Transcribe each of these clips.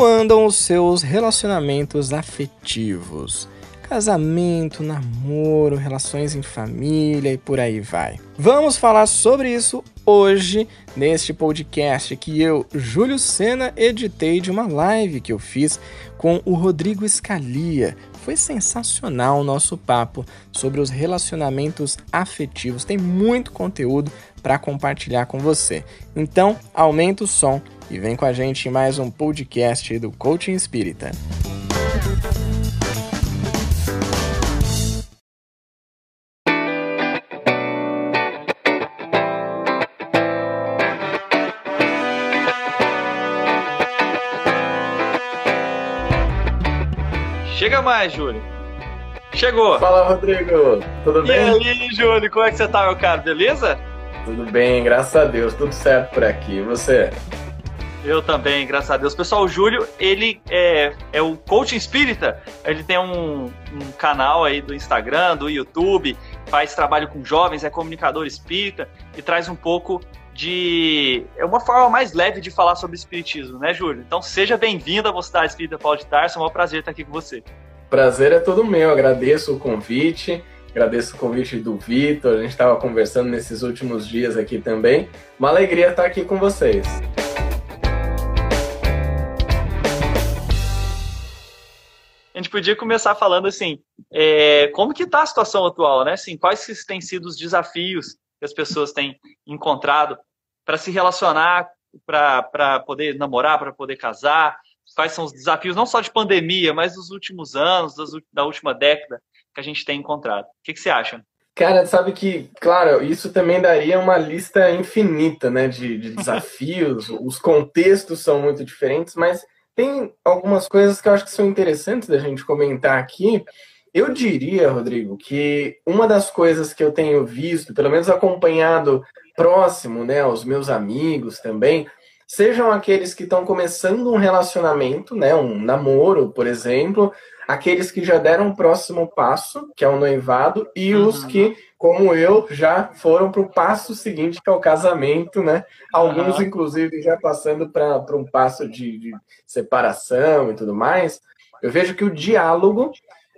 Como andam os seus relacionamentos afetivos? Casamento, namoro, relações em família e por aí vai. Vamos falar sobre isso hoje neste podcast que eu, Júlio Sena, editei de uma live que eu fiz com o Rodrigo Escalia. Foi sensacional o nosso papo sobre os relacionamentos afetivos. Tem muito conteúdo para compartilhar com você. Então, aumenta o som e vem com a gente em mais um podcast do Coaching Espírita. Chega mais, Júlio. Chegou. Fala, Rodrigo. Tudo e bem? E aí, Júlio, como é que você tá, meu cara? Beleza? Tudo bem, graças a Deus. Tudo certo por aqui. E você? Eu também, graças a Deus. Pessoal, o Júlio, ele é, é o coaching espírita. Ele tem um, um canal aí do Instagram, do YouTube, faz trabalho com jovens, é comunicador espírita e traz um pouco de. É uma forma mais leve de falar sobre espiritismo, né, Júlio? Então seja bem-vindo à Mocidade Espírita Paulo de Tarso. É um prazer estar aqui com você. Prazer é todo meu. Agradeço o convite. Agradeço o convite do Vitor. A gente estava conversando nesses últimos dias aqui também. Uma alegria estar aqui com vocês. A gente podia começar falando assim, é, como que está a situação atual, né? Assim, quais têm sido os desafios que as pessoas têm encontrado para se relacionar, para poder namorar, para poder casar? Quais são os desafios, não só de pandemia, mas dos últimos anos, das, da última década que a gente tem encontrado? O que, que você acha? Cara, sabe que, claro, isso também daria uma lista infinita né, de, de desafios, os contextos são muito diferentes, mas tem algumas coisas que eu acho que são interessantes da gente comentar aqui. Eu diria, Rodrigo, que uma das coisas que eu tenho visto, pelo menos acompanhado próximo, né, aos meus amigos também, sejam aqueles que estão começando um relacionamento, né, um namoro, por exemplo, aqueles que já deram o próximo passo, que é o noivado, e uhum. os que, como eu, já foram para o passo seguinte, que é o casamento, né? Alguns, uhum. inclusive, já passando para um passo de, de separação e tudo mais. Eu vejo que o diálogo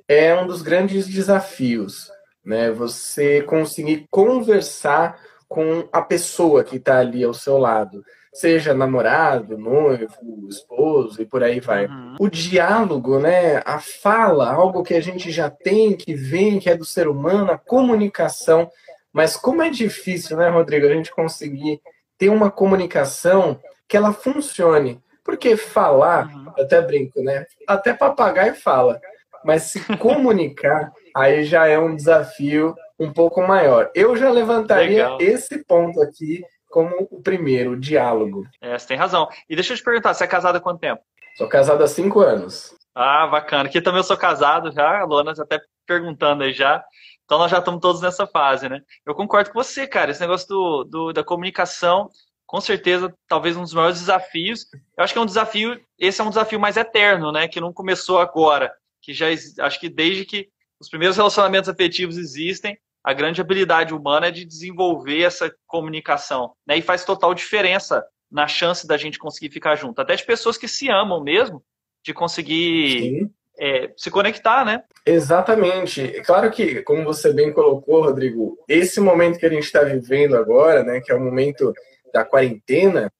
é um dos grandes desafios, né? Você conseguir conversar com a pessoa que está ali ao seu lado seja namorado, noivo, esposo e por aí vai. Uhum. O diálogo, né, a fala, algo que a gente já tem, que vem, que é do ser humano, a comunicação. Mas como é difícil, né, Rodrigo, a gente conseguir ter uma comunicação que ela funcione. Porque falar, uhum. até brinco, né? Até papagaio fala. Mas se comunicar, aí já é um desafio um pouco maior. Eu já levantaria Legal. esse ponto aqui como o primeiro, o diálogo. É, você tem razão. E deixa eu te perguntar, você é casado há quanto tempo? Sou casado há cinco anos. Ah, bacana. Aqui também eu sou casado já, a Luana já até perguntando aí já. Então nós já estamos todos nessa fase, né? Eu concordo com você, cara. Esse negócio do, do, da comunicação, com certeza, talvez um dos maiores desafios. Eu acho que é um desafio, esse é um desafio mais eterno, né? Que não começou agora. Que já acho que desde que os primeiros relacionamentos afetivos existem, a grande habilidade humana é de desenvolver essa comunicação, né? E faz total diferença na chance da gente conseguir ficar junto, até de pessoas que se amam mesmo, de conseguir é, se conectar, né? Exatamente. Claro que, como você bem colocou, Rodrigo, esse momento que a gente está vivendo agora, né, que é o momento da quarentena,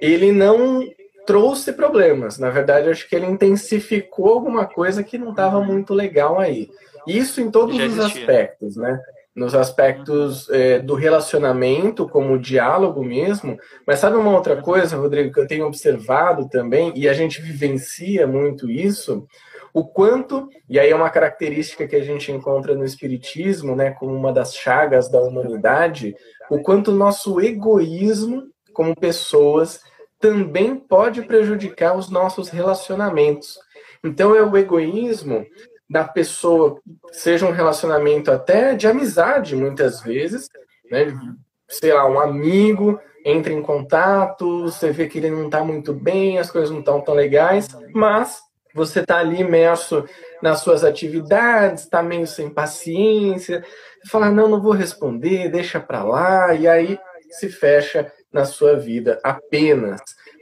ele não trouxe problemas. Na verdade, acho que ele intensificou alguma coisa que não estava uhum. muito legal aí. Isso em todos os aspectos, né? Nos aspectos é, do relacionamento, como o diálogo mesmo. Mas sabe uma outra coisa, Rodrigo, que eu tenho observado também, e a gente vivencia muito isso? O quanto, e aí é uma característica que a gente encontra no Espiritismo, né, como uma das chagas da humanidade, o quanto o nosso egoísmo como pessoas também pode prejudicar os nossos relacionamentos. Então, é o egoísmo da pessoa, seja um relacionamento até de amizade, muitas vezes, né? Sei lá, um amigo entra em contato, você vê que ele não está muito bem, as coisas não estão tão legais, mas você está ali imerso nas suas atividades, está meio sem paciência, fala, não, não vou responder, deixa para lá, e aí se fecha na sua vida apenas,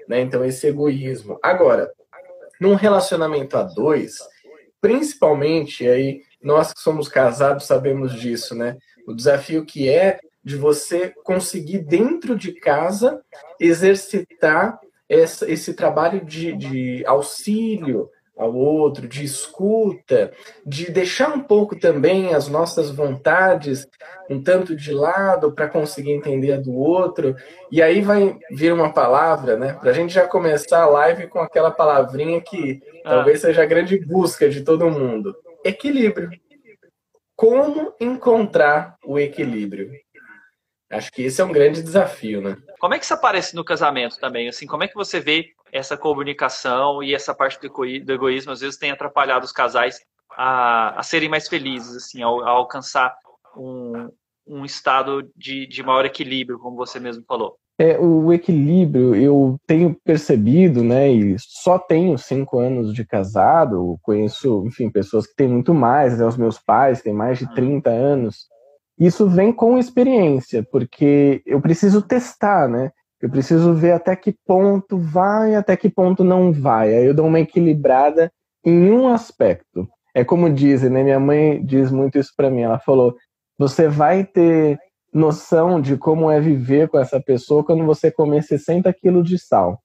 né? Então, esse egoísmo. Agora, num relacionamento a dois, principalmente aí nós que somos casados sabemos disso, né? O desafio que é de você conseguir dentro de casa exercitar essa, esse trabalho de, de auxílio, ao outro, de escuta, de deixar um pouco também as nossas vontades um tanto de lado para conseguir entender a do outro. E aí vai vir uma palavra, né? Para a gente já começar a live com aquela palavrinha que ah. talvez seja a grande busca de todo mundo: equilíbrio. Como encontrar o equilíbrio? Acho que esse é um grande desafio, né? Como é que isso aparece no casamento também? Assim, como é que você vê essa comunicação e essa parte do, egoísmo às vezes tem atrapalhado os casais a, a serem mais felizes, assim, a, a alcançar um, um estado de, de maior equilíbrio, como você mesmo falou. É, o equilíbrio eu tenho percebido, né, e só tenho cinco anos de casado, conheço, enfim, pessoas que têm muito mais, né, os meus pais têm mais de 30 uhum. anos, isso vem com experiência, porque eu preciso testar, né, eu preciso ver até que ponto vai, até que ponto não vai. Aí eu dou uma equilibrada em um aspecto. É como dizem, né? Minha mãe diz muito isso para mim. Ela falou: você vai ter noção de como é viver com essa pessoa quando você comer 60 quilos de sal.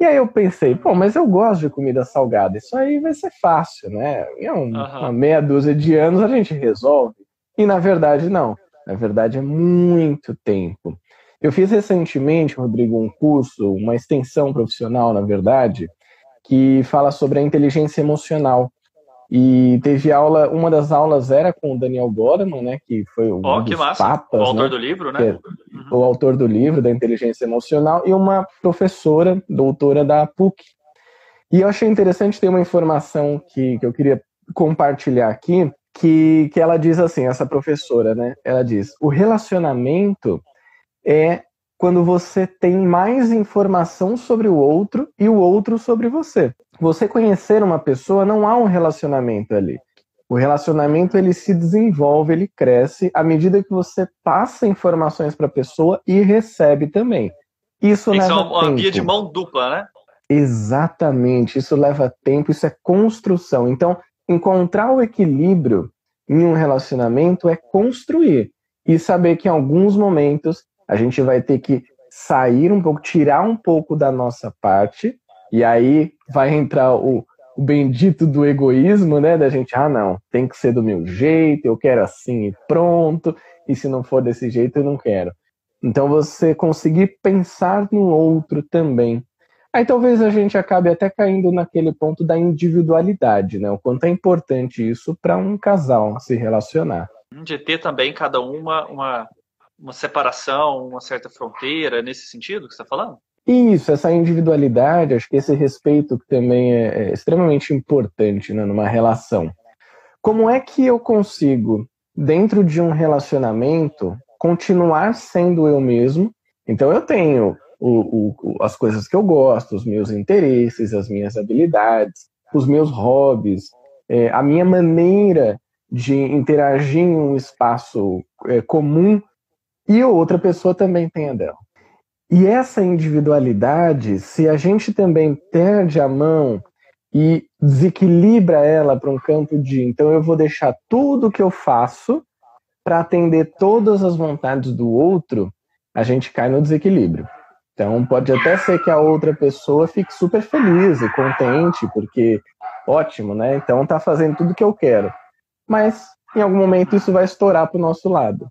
E aí eu pensei, pô, mas eu gosto de comida salgada, isso aí vai ser fácil, né? Em um, uhum. uma meia dúzia de anos a gente resolve. E na verdade, não. Na verdade, é muito tempo. Eu fiz recentemente, Rodrigo, um curso, uma extensão profissional, na verdade, que fala sobre a inteligência emocional. E teve aula, uma das aulas era com o Daniel Goleman, né, que foi um oh, dos papas, o autor né, do livro, né? É uhum. O autor do livro da inteligência emocional e uma professora, doutora da PUC. E eu achei interessante ter uma informação que, que eu queria compartilhar aqui, que, que ela diz assim, essa professora, né? Ela diz: o relacionamento é quando você tem mais informação sobre o outro e o outro sobre você. Você conhecer uma pessoa não há um relacionamento ali. O relacionamento ele se desenvolve, ele cresce à medida que você passa informações para a pessoa e recebe também. Isso, isso leva é uma tempo. via de mão dupla, né? Exatamente, isso leva tempo, isso é construção. Então, encontrar o equilíbrio em um relacionamento é construir e saber que em alguns momentos a gente vai ter que sair um pouco, tirar um pouco da nossa parte, e aí vai entrar o, o bendito do egoísmo, né? Da gente, ah, não, tem que ser do meu jeito, eu quero assim e pronto, e se não for desse jeito, eu não quero. Então você conseguir pensar no outro também. Aí talvez a gente acabe até caindo naquele ponto da individualidade, né? O quanto é importante isso para um casal se relacionar. De ter também cada uma uma, uma separação, uma certa fronteira, nesse sentido que você está falando? Isso, essa individualidade, acho que esse respeito que também é, é extremamente importante né, numa relação. Como é que eu consigo, dentro de um relacionamento, continuar sendo eu mesmo? Então eu tenho o, o, as coisas que eu gosto, os meus interesses, as minhas habilidades, os meus hobbies, é, a minha maneira de interagir em um espaço é, comum e outra pessoa também tem a dela. E essa individualidade, se a gente também perde a mão e desequilibra ela para um campo de então eu vou deixar tudo que eu faço para atender todas as vontades do outro, a gente cai no desequilíbrio. Então pode até ser que a outra pessoa fique super feliz e contente, porque ótimo, né? Então tá fazendo tudo que eu quero. Mas em algum momento isso vai estourar para o nosso lado.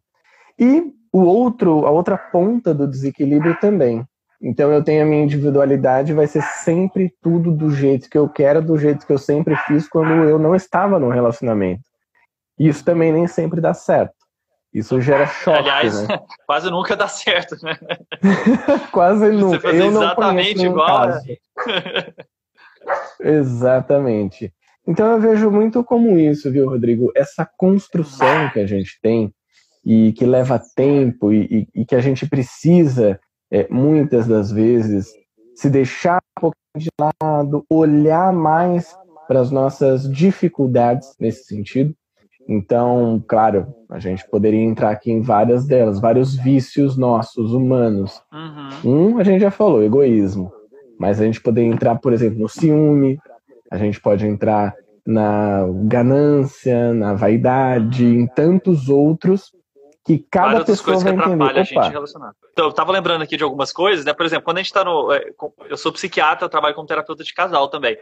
E o outro, a outra ponta do desequilíbrio também. Então eu tenho a minha individualidade, vai ser sempre tudo do jeito que eu quero, do jeito que eu sempre fiz quando eu não estava no relacionamento. E isso também nem sempre dá certo. Isso gera choque. Aliás, né? quase nunca dá certo, né? quase nunca. Você eu não exatamente igual. Né? exatamente. Então eu vejo muito como isso, viu, Rodrigo? Essa construção que a gente tem e que leva tempo e, e, e que a gente precisa, é, muitas das vezes, se deixar um pouquinho de lado, olhar mais para as nossas dificuldades nesse sentido. Então, claro, a gente poderia entrar aqui em várias delas, vários vícios nossos, humanos. Uhum. Um, a gente já falou, egoísmo. Mas a gente poderia entrar, por exemplo, no ciúme, a gente pode entrar na ganância, na vaidade, em tantos outros que cada Várias pessoa vai entender. Opa. a gente relacionar. Então, eu tava lembrando aqui de algumas coisas, né? Por exemplo, quando a gente tá no. É, eu sou psiquiatra, eu trabalho como terapeuta de casal também.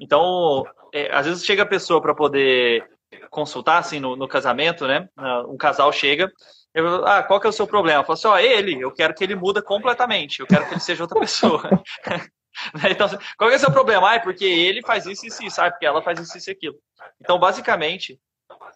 Então, é, às vezes chega a pessoa para poder consultar, assim, no, no, casamento, né? Um casal chega. Eu, ah, qual que é o seu problema? Eu falo assim, ó, ele, eu quero que ele muda completamente, eu quero que ele seja outra pessoa. Né? Então, qual é o seu problema? Ah, é porque ele faz isso e isso, ah, porque ela faz isso e aquilo. Então, basicamente,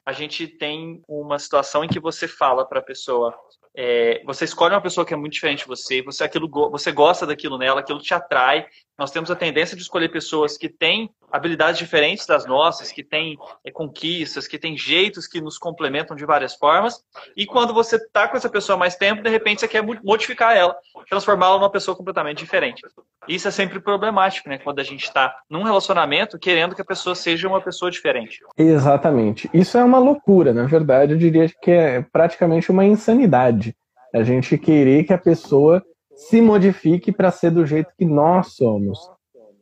a gente tem uma situação em que você fala para a pessoa, é, você escolhe uma pessoa que é muito diferente de você, você aquilo você gosta daquilo nela, aquilo te atrai. Nós temos a tendência de escolher pessoas que têm habilidades diferentes das nossas, que têm é, conquistas, que têm jeitos que nos complementam de várias formas. E quando você está com essa pessoa mais tempo, de repente você quer modificar ela, transformá-la numa pessoa completamente diferente. Isso é sempre problemático, né? Quando a gente está num relacionamento querendo que a pessoa seja uma pessoa diferente. Exatamente. Isso é uma loucura, na verdade, eu diria que é praticamente uma insanidade. A gente querer que a pessoa se modifique para ser do jeito que nós somos.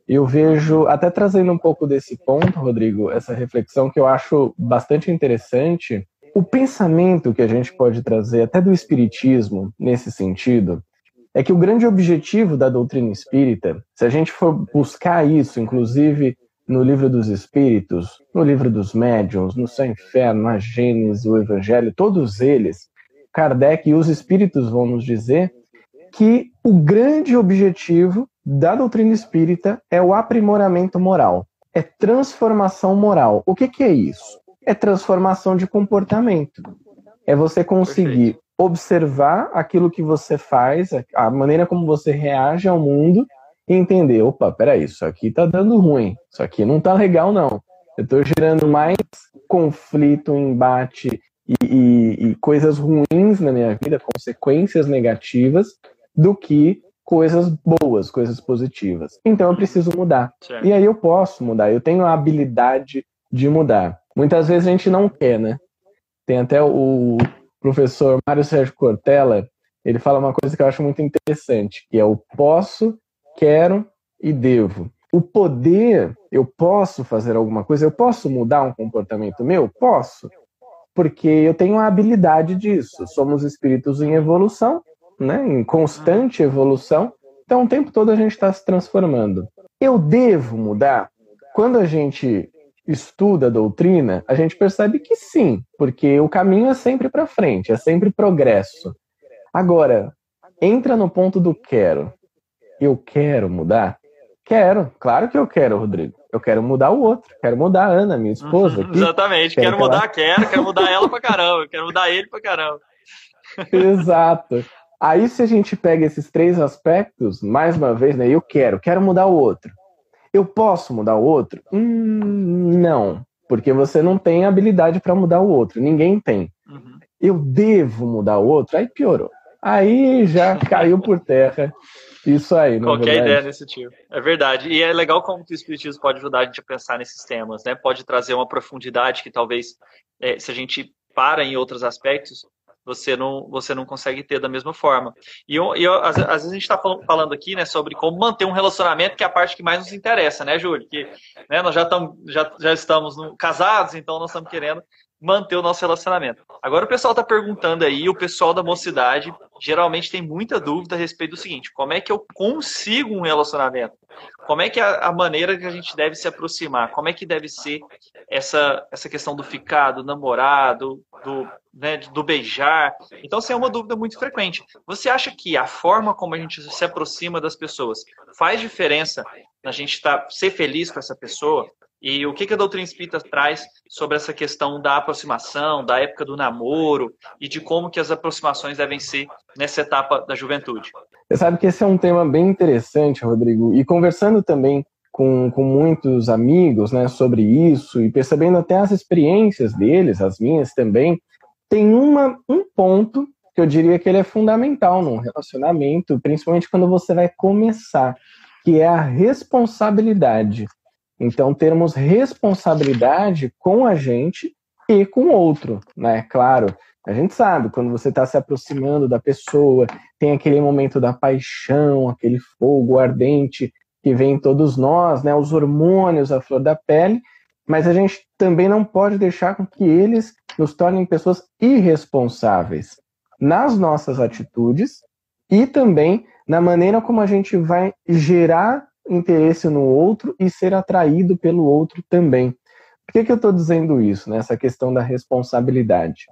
Eu vejo, até trazendo um pouco desse ponto, Rodrigo, essa reflexão que eu acho bastante interessante, o pensamento que a gente pode trazer até do Espiritismo nesse sentido, é que o grande objetivo da doutrina espírita, se a gente for buscar isso, inclusive no livro dos Espíritos, no livro dos Médiuns, no Céu Inferno, na Gênesis, o Evangelho, todos eles, Kardec e os Espíritos vão nos dizer que o grande objetivo da doutrina espírita é o aprimoramento moral, é transformação moral. O que, que é isso? É transformação de comportamento. É você conseguir Perfeito. observar aquilo que você faz, a maneira como você reage ao mundo e entender, opa, peraí, isso aqui tá dando ruim, isso aqui não tá legal não. Eu tô gerando mais conflito, embate e, e, e coisas ruins na minha vida, consequências negativas, do que coisas boas, coisas positivas. Então eu preciso mudar. Certo. E aí eu posso mudar, eu tenho a habilidade de mudar. Muitas vezes a gente não quer, né? Tem até o professor Mário Sérgio Cortella, ele fala uma coisa que eu acho muito interessante, que é o posso, quero e devo. O poder, eu posso fazer alguma coisa, eu posso mudar um comportamento meu? Posso. Porque eu tenho a habilidade disso. Somos espíritos em evolução né, em constante evolução. Então, o tempo todo a gente está se transformando. Eu devo mudar? Quando a gente estuda a doutrina, a gente percebe que sim, porque o caminho é sempre para frente, é sempre progresso. Agora, entra no ponto do quero. Eu quero mudar? Quero, claro que eu quero, Rodrigo. Eu quero mudar o outro, quero mudar a Ana, minha esposa. Aqui. Exatamente, quero, quero mudar, ela... quero, quero mudar ela pra caramba, quero mudar ele pra caramba. Exato. Aí, se a gente pega esses três aspectos, mais uma vez, né? Eu quero, quero mudar o outro. Eu posso mudar o outro? Hum, não, porque você não tem habilidade para mudar o outro. Ninguém tem. Uhum. Eu devo mudar o outro? Aí piorou. Aí já caiu por terra. Isso aí, não Qualquer é ideia desse tipo. É verdade. E é legal como o Espiritismo pode ajudar a gente a pensar nesses temas, né? Pode trazer uma profundidade que talvez, é, se a gente para em outros aspectos, você não, você não consegue ter da mesma forma. E, eu, eu às, às, vezes a gente está falando aqui né, sobre como manter um relacionamento, que é a parte que mais nos interessa, né, Júlio? Que né, nós já, tam, já, já estamos no, casados, então nós estamos querendo manter o nosso relacionamento. Agora o pessoal está perguntando aí, o pessoal da mocidade geralmente tem muita dúvida a respeito do seguinte: como é que eu consigo um relacionamento? Como é que é a, maneira que a gente deve se aproximar? Como é que deve ser essa, essa questão do ficar, do namorado, do, né, do beijar? Então, assim, é uma dúvida muito frequente. Você acha que a forma como a gente se aproxima das pessoas faz diferença na gente tá, ser feliz com essa pessoa? E o que, que a doutrina espírita traz sobre essa questão da aproximação, da época do namoro e de como que as aproximações devem ser nessa etapa da juventude? Você sabe que esse é um tema bem interessante, Rodrigo, e conversando também com, com muitos amigos né, sobre isso e percebendo até as experiências deles, as minhas também, tem uma, um ponto que eu diria que ele é fundamental num relacionamento, principalmente quando você vai começar, que é a responsabilidade. Então, termos responsabilidade com a gente e com o outro, né? Claro, a gente sabe, quando você está se aproximando da pessoa, tem aquele momento da paixão, aquele fogo ardente, que vem em todos nós, né? Os hormônios, a flor da pele, mas a gente também não pode deixar com que eles nos tornem pessoas irresponsáveis nas nossas atitudes e também na maneira como a gente vai gerar interesse no outro e ser atraído pelo outro também. Por que, que eu estou dizendo isso, nessa né? questão da responsabilidade?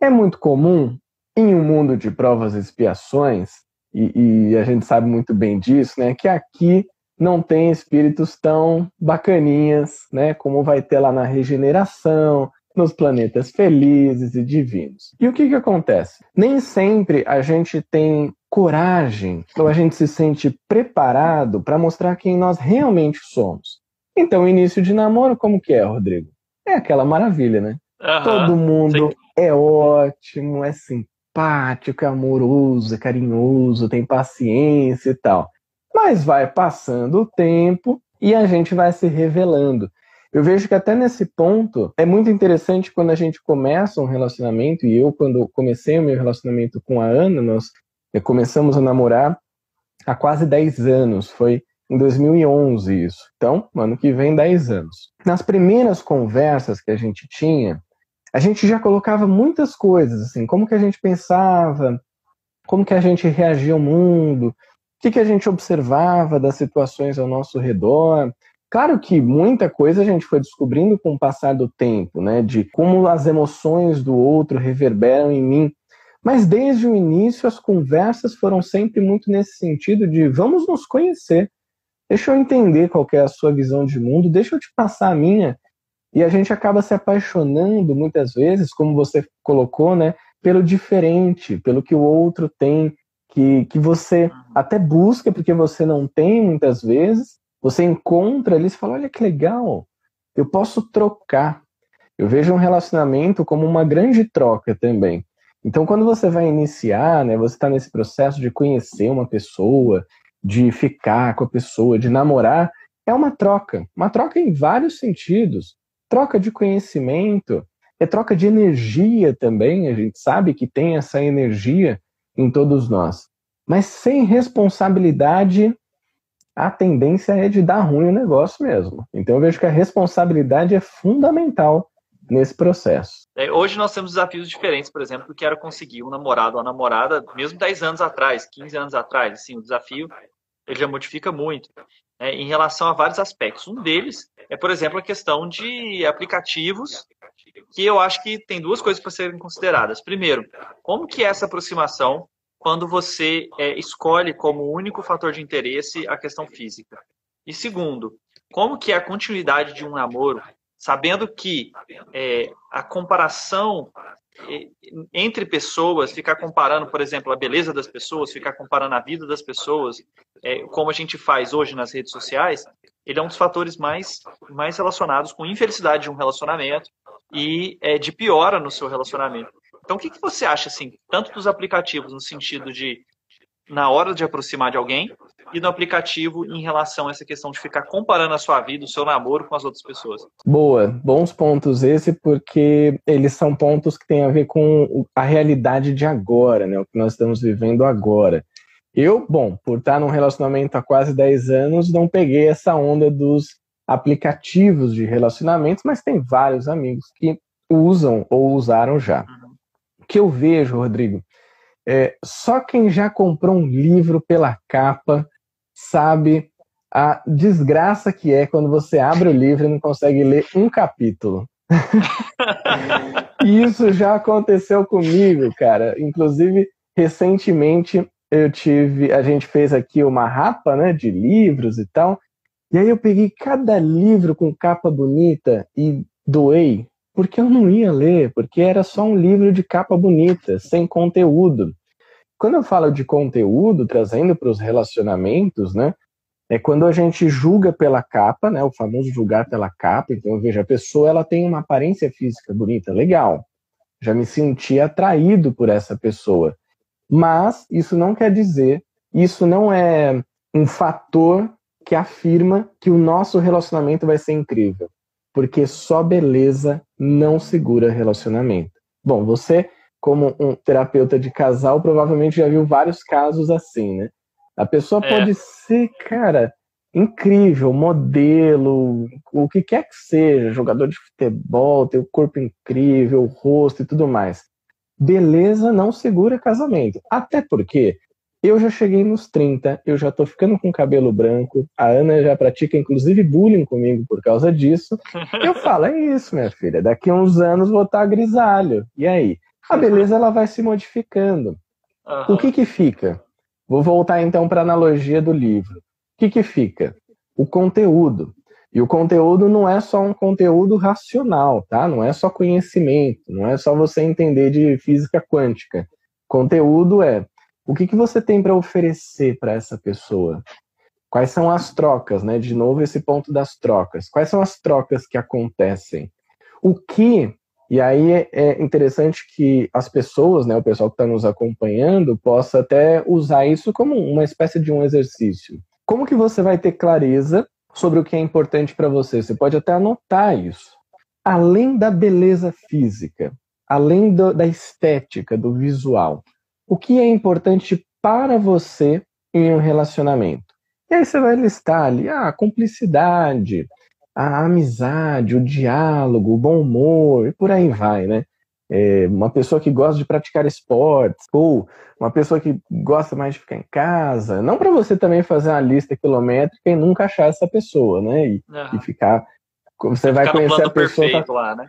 É muito comum, em um mundo de provas e expiações, e, e a gente sabe muito bem disso, né, que aqui não tem espíritos tão bacaninhas, né, como vai ter lá na regeneração, nos planetas felizes e divinos. E o que, que acontece? Nem sempre a gente tem coragem ou a gente se sente preparado para mostrar quem nós realmente somos. Então, o início de namoro, como que é, Rodrigo? É aquela maravilha, né? Uhum, Todo mundo sim. é ótimo, é simpático, é amoroso, é carinhoso, tem paciência e tal. Mas vai passando o tempo e a gente vai se revelando. Eu vejo que até nesse ponto é muito interessante quando a gente começa um relacionamento, e eu, quando comecei o meu relacionamento com a Ana, nós eh, começamos a namorar há quase 10 anos, foi em 2011 isso. Então, ano que vem, 10 anos. Nas primeiras conversas que a gente tinha, a gente já colocava muitas coisas, assim, como que a gente pensava, como que a gente reagia ao mundo, o que, que a gente observava das situações ao nosso redor, Claro que muita coisa a gente foi descobrindo com o passar do tempo, né? De como as emoções do outro reverberam em mim. Mas desde o início as conversas foram sempre muito nesse sentido de vamos nos conhecer. Deixa eu entender qual é a sua visão de mundo, deixa eu te passar a minha. E a gente acaba se apaixonando muitas vezes, como você colocou, né, pelo diferente, pelo que o outro tem, que, que você até busca porque você não tem muitas vezes, você encontra ali e fala: olha que legal, eu posso trocar. Eu vejo um relacionamento como uma grande troca também. Então, quando você vai iniciar, né, você está nesse processo de conhecer uma pessoa, de ficar com a pessoa, de namorar, é uma troca. Uma troca em vários sentidos. Troca de conhecimento, é troca de energia também. A gente sabe que tem essa energia em todos nós. Mas sem responsabilidade a tendência é de dar ruim o negócio mesmo. Então eu vejo que a responsabilidade é fundamental nesse processo. É, hoje nós temos desafios diferentes, por exemplo, do que era conseguir um namorado ou namorada, mesmo 10 anos atrás, 15 anos atrás. Assim, o desafio ele já modifica muito né, em relação a vários aspectos. Um deles é, por exemplo, a questão de aplicativos, que eu acho que tem duas coisas para serem consideradas. Primeiro, como que essa aproximação quando você é, escolhe como único fator de interesse a questão física. E segundo, como que é a continuidade de um namoro, sabendo que é, a comparação é, entre pessoas, ficar comparando, por exemplo, a beleza das pessoas, ficar comparando a vida das pessoas, é, como a gente faz hoje nas redes sociais, ele é um dos fatores mais, mais relacionados com infelicidade de um relacionamento e é, de piora no seu relacionamento. Então, o que, que você acha, assim, tanto dos aplicativos no sentido de na hora de aproximar de alguém e no aplicativo em relação a essa questão de ficar comparando a sua vida, o seu namoro com as outras pessoas? Boa, bons pontos esse, porque eles são pontos que têm a ver com a realidade de agora, né? O que nós estamos vivendo agora. Eu, bom, por estar num relacionamento há quase 10 anos, não peguei essa onda dos aplicativos de relacionamentos, mas tem vários amigos que usam ou usaram já. Uhum que eu vejo, Rodrigo, é, só quem já comprou um livro pela capa sabe a desgraça que é quando você abre o livro e não consegue ler um capítulo. Isso já aconteceu comigo, cara. Inclusive, recentemente eu tive, a gente fez aqui uma rapa, né, de livros e tal. E aí eu peguei cada livro com capa bonita e doei porque eu não ia ler, porque era só um livro de capa bonita, sem conteúdo. Quando eu falo de conteúdo, trazendo para os relacionamentos, né? É quando a gente julga pela capa, né? O famoso julgar pela capa. Então, eu vejo a pessoa, ela tem uma aparência física bonita, legal. Já me senti atraído por essa pessoa. Mas isso não quer dizer, isso não é um fator que afirma que o nosso relacionamento vai ser incrível porque só beleza não segura relacionamento. Bom, você, como um terapeuta de casal, provavelmente já viu vários casos assim, né? A pessoa é. pode ser, cara, incrível, modelo, o que quer que seja, jogador de futebol, tem o corpo incrível, o rosto e tudo mais. Beleza não segura casamento. Até porque eu já cheguei nos 30, eu já tô ficando com cabelo branco, a Ana já pratica inclusive bullying comigo por causa disso. Eu falo, é isso, minha filha, daqui a uns anos vou estar grisalho. E aí? A beleza ela vai se modificando. Uhum. O que que fica? Vou voltar então para a analogia do livro. O que que fica? O conteúdo. E o conteúdo não é só um conteúdo racional, tá? Não é só conhecimento, não é só você entender de física quântica. Conteúdo é o que, que você tem para oferecer para essa pessoa? Quais são as trocas, né? De novo, esse ponto das trocas. Quais são as trocas que acontecem? O que, e aí é, é interessante que as pessoas, né, o pessoal que está nos acompanhando, possa até usar isso como uma espécie de um exercício. Como que você vai ter clareza sobre o que é importante para você? Você pode até anotar isso. Além da beleza física, além do, da estética, do visual, o que é importante para você em um relacionamento. E aí você vai listar ali ah, a cumplicidade, a amizade, o diálogo, o bom humor, e por aí vai, né? É, uma pessoa que gosta de praticar esportes, ou uma pessoa que gosta mais de ficar em casa. Não para você também fazer uma lista quilométrica e nunca achar essa pessoa, né? E, uhum. e ficar. Você vai conhecer a pessoa. Tá... Lá, né?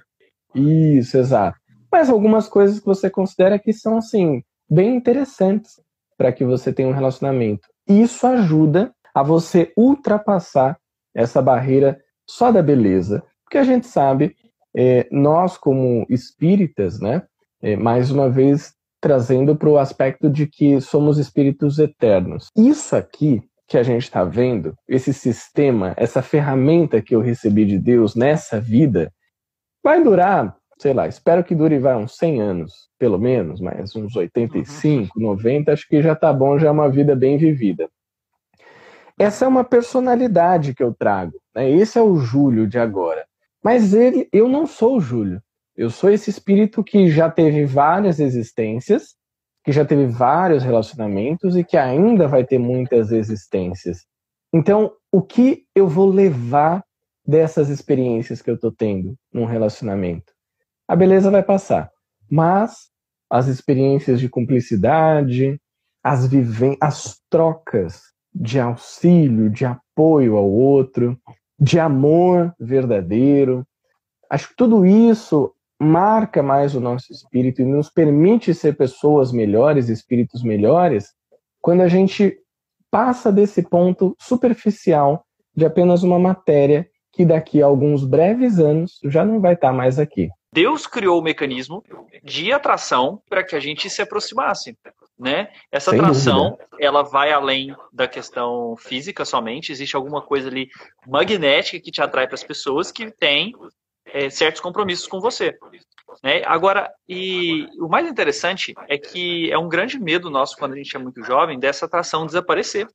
Isso, exato. Mas algumas coisas que você considera que são assim bem interessantes para que você tenha um relacionamento. Isso ajuda a você ultrapassar essa barreira só da beleza, porque a gente sabe, é, nós como espíritas, né, é, mais uma vez trazendo para o aspecto de que somos espíritos eternos. Isso aqui que a gente está vendo, esse sistema, essa ferramenta que eu recebi de Deus nessa vida, vai durar sei lá, espero que dure vai, uns 100 anos, pelo menos, mas uns 85, uhum. 90, acho que já tá bom, já é uma vida bem vivida. Essa é uma personalidade que eu trago, né? Esse é o Júlio de agora. Mas ele, eu não sou o Júlio. Eu sou esse espírito que já teve várias existências, que já teve vários relacionamentos e que ainda vai ter muitas existências. Então, o que eu vou levar dessas experiências que eu tô tendo num relacionamento? A beleza vai passar. Mas as experiências de cumplicidade, as, as trocas de auxílio, de apoio ao outro, de amor verdadeiro, acho que tudo isso marca mais o nosso espírito e nos permite ser pessoas melhores, espíritos melhores, quando a gente passa desse ponto superficial de apenas uma matéria que daqui a alguns breves anos já não vai estar mais aqui. Deus criou o mecanismo de atração para que a gente se aproximasse. Né? Essa Sem atração, dúvida. ela vai além da questão física somente, existe alguma coisa ali magnética que te atrai para as pessoas que têm é, certos compromissos com você. Né? Agora, e o mais interessante é que é um grande medo nosso quando a gente é muito jovem dessa atração desaparecer.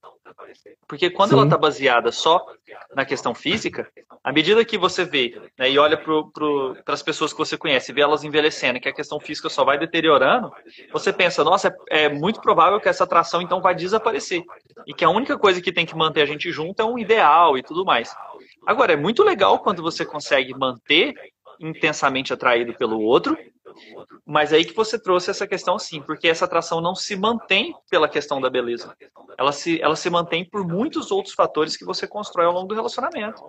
Porque quando Sim. ela está baseada só na questão física, à medida que você vê né, e olha para as pessoas que você conhece, vê elas envelhecendo, que a questão física só vai deteriorando, você pensa, nossa, é, é muito provável que essa atração então vai desaparecer. E que a única coisa que tem que manter a gente junto é um ideal e tudo mais. Agora, é muito legal quando você consegue manter intensamente atraído pelo outro, mas aí que você trouxe essa questão sim, porque essa atração não se mantém pela questão da beleza. Ela se, ela se mantém por muitos outros fatores que você constrói ao longo do relacionamento.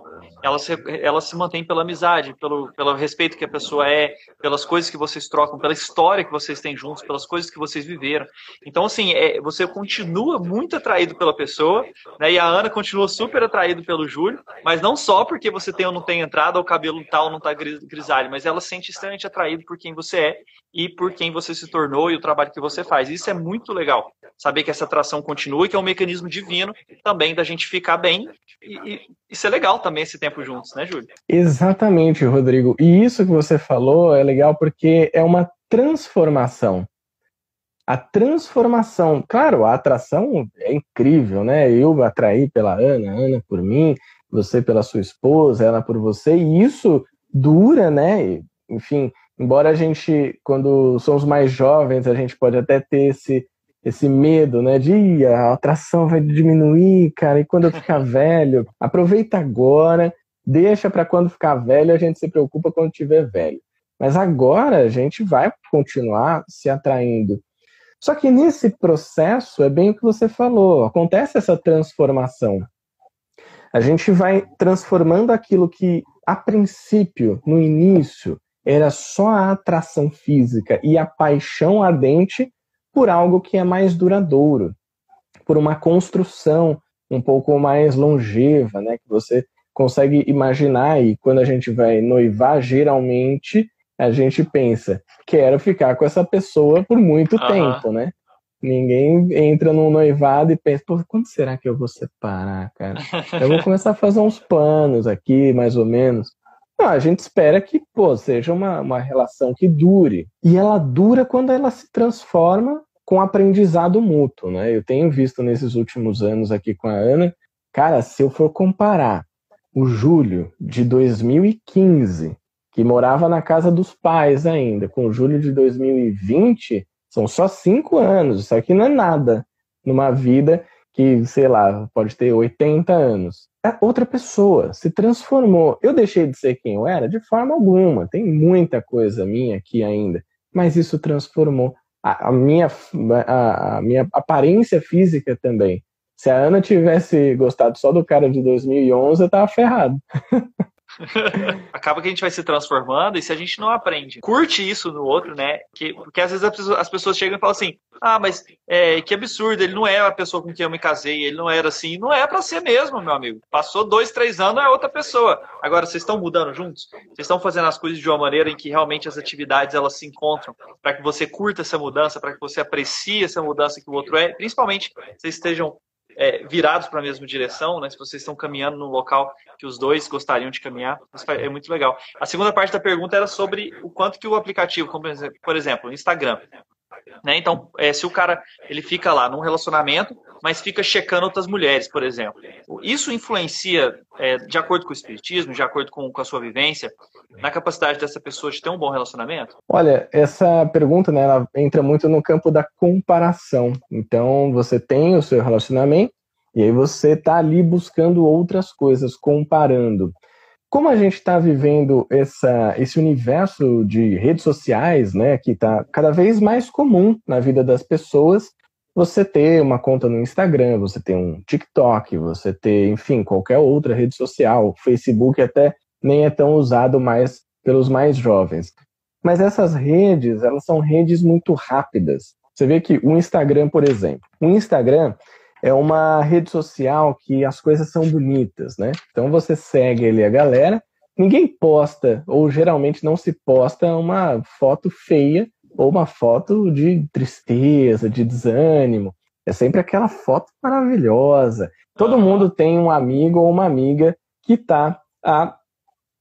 Ela se, ela se mantém pela amizade, pelo, pelo respeito que a pessoa é, pelas coisas que vocês trocam, pela história que vocês têm juntos, pelas coisas que vocês viveram. Então, assim, é, você continua muito atraído pela pessoa, né? E a Ana continua super atraído pelo Júlio, mas não só porque você tem ou não tem entrada, ou o cabelo tal não está grisalho, mas ela se sente extremamente atraído por quem você é e por quem você se tornou e o trabalho que você faz. Isso é muito legal. Saber que essa atração continua e que é um mecanismo divino também da gente ficar bem. E, e isso é legal também esse tempo juntos, né, Júlio? Exatamente, Rodrigo. E isso que você falou é legal porque é uma transformação. A transformação, claro, a atração é incrível, né? Eu atraí pela Ana, Ana por mim, você pela sua esposa, ela por você, e isso dura, né? Enfim, embora a gente, quando somos mais jovens, a gente pode até ter esse, esse medo, né? De a atração vai diminuir, cara, e quando eu ficar velho, aproveita agora, deixa para quando ficar velho, a gente se preocupa quando tiver velho. Mas agora a gente vai continuar se atraindo. Só que nesse processo é bem o que você falou, acontece essa transformação. A gente vai transformando aquilo que a princípio, no início, era só a atração física e a paixão ardente por algo que é mais duradouro, por uma construção um pouco mais longeva, né, que você consegue imaginar e quando a gente vai noivar, geralmente a gente pensa, quero ficar com essa pessoa por muito uhum. tempo, né? Ninguém entra num noivado e pensa, pô, quando será que eu vou separar, cara? Eu vou começar a fazer uns planos aqui, mais ou menos. Não, a gente espera que, pô, seja uma, uma relação que dure. E ela dura quando ela se transforma com aprendizado mútuo, né? Eu tenho visto nesses últimos anos aqui com a Ana, cara, se eu for comparar o Júlio de 2015 que morava na casa dos pais ainda, com julho de 2020, são só cinco anos. Isso aqui não é nada numa vida que, sei lá, pode ter 80 anos. É outra pessoa, se transformou. Eu deixei de ser quem eu era? De forma alguma. Tem muita coisa minha aqui ainda, mas isso transformou a, a minha, a, a minha aparência física também. Se a Ana tivesse gostado só do cara de 2011, eu tava ferrado. Acaba que a gente vai se transformando e se a gente não aprende, curte isso no outro, né? Que, porque às vezes as pessoas chegam e falam assim: ah, mas é, que absurdo, ele não é a pessoa com quem eu me casei, ele não era assim. Não é para ser mesmo, meu amigo. Passou dois, três anos, é outra pessoa. Agora, vocês estão mudando juntos? Vocês estão fazendo as coisas de uma maneira em que realmente as atividades elas se encontram para que você curta essa mudança, para que você aprecie essa mudança que o outro é, principalmente vocês estejam é, virados para a mesma direção, né? Se vocês estão caminhando no local que os dois gostariam de caminhar, é muito legal. A segunda parte da pergunta era sobre o quanto que o aplicativo, como por exemplo, o Instagram, né? Então, é, se o cara ele fica lá num relacionamento, mas fica checando outras mulheres, por exemplo, isso influencia, é, de acordo com o espiritismo, de acordo com, com, a sua vivência, na capacidade dessa pessoa de ter um bom relacionamento? Olha, essa pergunta, né, ela entra muito no campo da comparação. Então, você tem o seu relacionamento e aí você está ali buscando outras coisas, comparando. Como a gente está vivendo essa, esse universo de redes sociais, né, que está cada vez mais comum na vida das pessoas, você ter uma conta no Instagram, você ter um TikTok, você ter, enfim, qualquer outra rede social, Facebook até nem é tão usado mais pelos mais jovens. Mas essas redes, elas são redes muito rápidas. Você vê que o Instagram, por exemplo, o Instagram é uma rede social que as coisas são bonitas, né? Então você segue ali a galera, ninguém posta, ou geralmente não se posta uma foto feia ou uma foto de tristeza, de desânimo. É sempre aquela foto maravilhosa. Todo mundo tem um amigo ou uma amiga que está há